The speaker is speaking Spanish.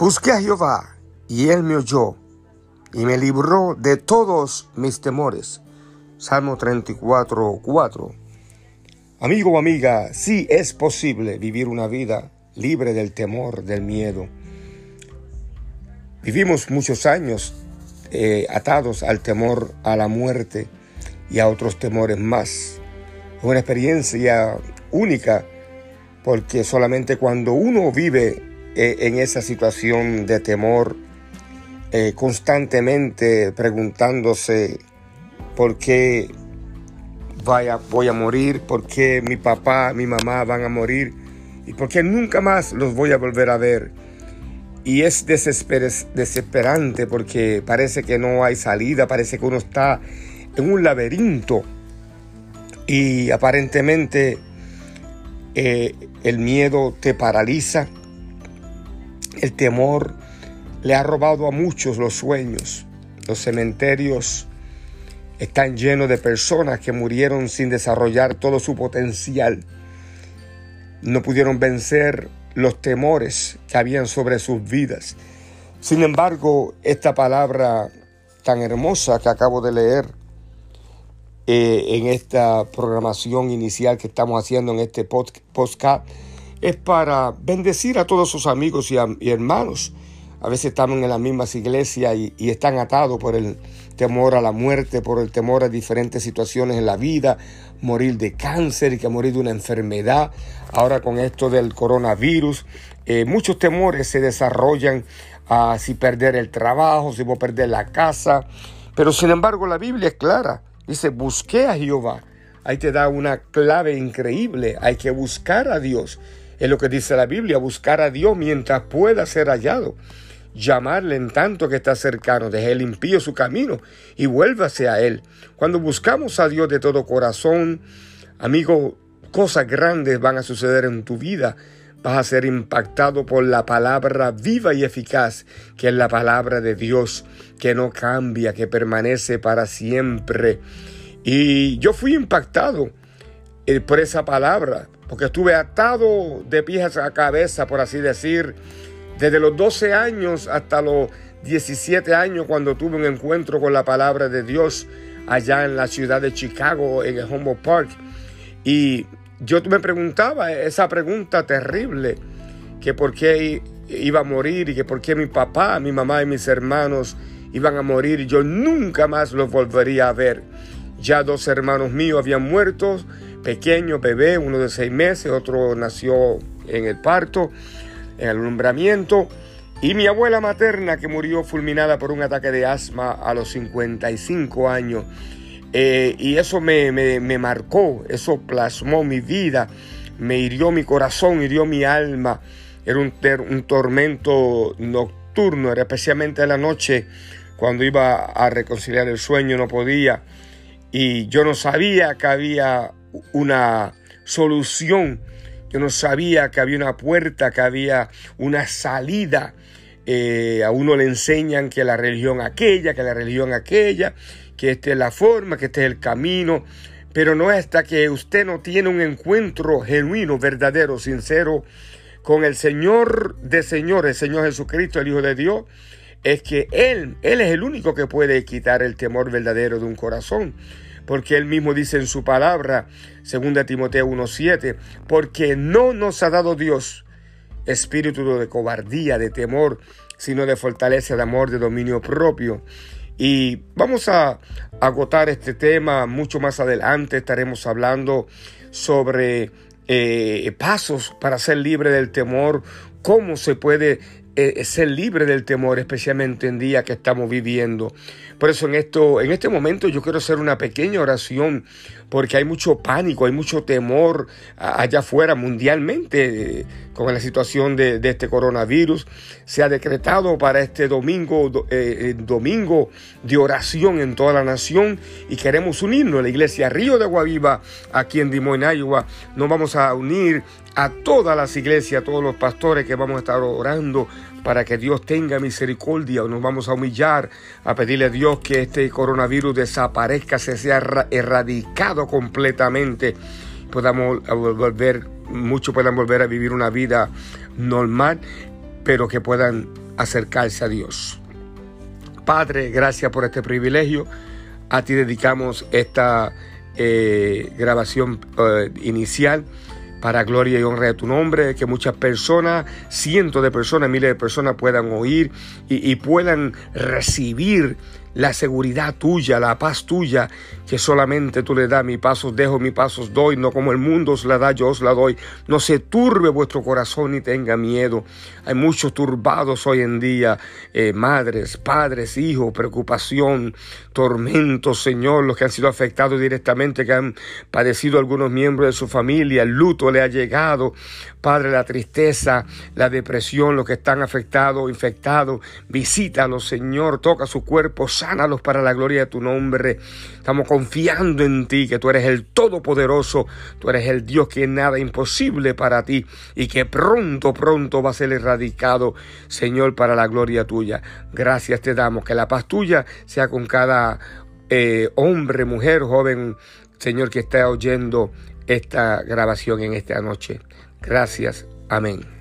Busqué a Jehová y él me oyó y me libró de todos mis temores. Salmo 34, 4. Amigo o amiga, sí es posible vivir una vida libre del temor, del miedo. Vivimos muchos años eh, atados al temor a la muerte y a otros temores más. Es una experiencia única porque solamente cuando uno vive eh, en esa situación de temor, eh, constantemente preguntándose por qué vaya, voy a morir, por qué mi papá, mi mamá van a morir y por qué nunca más los voy a volver a ver. Y es desesperante porque parece que no hay salida, parece que uno está en un laberinto y aparentemente eh, el miedo te paraliza, el temor le ha robado a muchos los sueños. Los cementerios están llenos de personas que murieron sin desarrollar todo su potencial. No pudieron vencer los temores que habían sobre sus vidas. Sin embargo, esta palabra tan hermosa que acabo de leer eh, en esta programación inicial que estamos haciendo en este podcast es para bendecir a todos sus amigos y, hermanos a veces estamos en las mismas iglesias y, están atados por el temor a la muerte, por el temor a diferentes situaciones en la vida, morir de cáncer y que morir de una enfermedad. Ahora con esto del coronavirus, eh, muchos temores se desarrollan a si perder el trabajo, si voy a perder la casa. Pero sin embargo la Biblia es clara. Dice, busqué a Jehová. Ahí te da una clave increíble. Hay que buscar a Dios. Es lo que dice la Biblia, buscar a Dios mientras pueda ser hallado llamarle en tanto que está cercano, deje el impío su camino y vuélvase a él. Cuando buscamos a Dios de todo corazón, amigo, cosas grandes van a suceder en tu vida. Vas a ser impactado por la palabra viva y eficaz, que es la palabra de Dios, que no cambia, que permanece para siempre. Y yo fui impactado eh, por esa palabra, porque estuve atado de pies a cabeza, por así decir, desde los 12 años hasta los 17 años cuando tuve un encuentro con la palabra de Dios allá en la ciudad de Chicago, en el Humboldt Park. Y yo me preguntaba esa pregunta terrible, que por qué iba a morir y que por qué mi papá, mi mamá y mis hermanos iban a morir y yo nunca más los volvería a ver. Ya dos hermanos míos habían muerto, pequeños, bebé, uno de seis meses, otro nació en el parto en el alumbramiento, y mi abuela materna que murió fulminada por un ataque de asma a los 55 años. Eh, y eso me, me, marcó, eso plasmó mi vida, me hirió mi corazón, hirió mi alma. Era un, un tormento nocturno, era especialmente en la noche cuando iba a reconciliar el sueño, no podía. Y yo no sabía que había una solución yo no sabía que había una puerta, que había una salida. Eh, a uno le enseñan que la religión aquella, que la religión aquella, que esta es la forma, que este es el camino. Pero no hasta que usted no tiene un encuentro genuino, verdadero, sincero con el Señor de señores, el Señor Jesucristo, el Hijo de Dios, es que Él, Él es el único que puede quitar el temor verdadero de un corazón porque él mismo dice en su palabra, 2 Timoteo 1:7, porque no nos ha dado Dios espíritu de cobardía, de temor, sino de fortaleza, de amor, de dominio propio. Y vamos a agotar este tema mucho más adelante. Estaremos hablando sobre eh, pasos para ser libre del temor, cómo se puede eh, ser libre del temor, especialmente en día que estamos viviendo. Por eso en, esto, en este momento yo quiero hacer una pequeña oración porque hay mucho pánico, hay mucho temor allá afuera mundialmente eh, con la situación de, este coronavirus. Se ha decretado para este domingo, eh, domingo de oración en toda la nación y queremos unirnos a la iglesia Río de Guaviva aquí en Dimón, Iowa. Nos vamos a unir a todas las iglesias, a todos los pastores que vamos a estar orando para que Dios tenga misericordia. Nos vamos a humillar, a pedirle a Dios que este coronavirus desaparezca, se sea erradicado completamente. Podamos volver, muchos puedan volver a vivir una vida normal, pero que puedan acercarse a Dios. Padre, gracias por este privilegio. A ti dedicamos esta eh, grabación eh, inicial para gloria y honra de tu nombre, que muchas personas, cientos de personas, miles de personas puedan oír y, y puedan recibir la seguridad tuya, la paz tuya, que solamente tú le das. Mi pasos dejo, mi pasos doy, no como el mundo os la da, yo os la doy. No se turbe vuestro corazón ni tenga miedo. Hay muchos turbados hoy en día, eh, madres, padres, hijos, preocupación, tormentos, Señor, los que han sido afectados directamente, que han padecido algunos miembros de su familia, el luto le ha llegado. Padre, la tristeza, la depresión, los que están afectados, infectados, visítalos, Señor, toca su cuerpo, sánalos para la gloria de tu nombre. Estamos confiando en ti, que tú eres el Todopoderoso, tú eres el Dios que nada imposible para ti y que pronto, pronto va a ser erradicado, Señor, para la gloria tuya. Gracias te damos, que la paz tuya sea con cada eh, hombre, mujer, joven, Señor, que está oyendo esta grabación en esta noche. Gracias. Amén.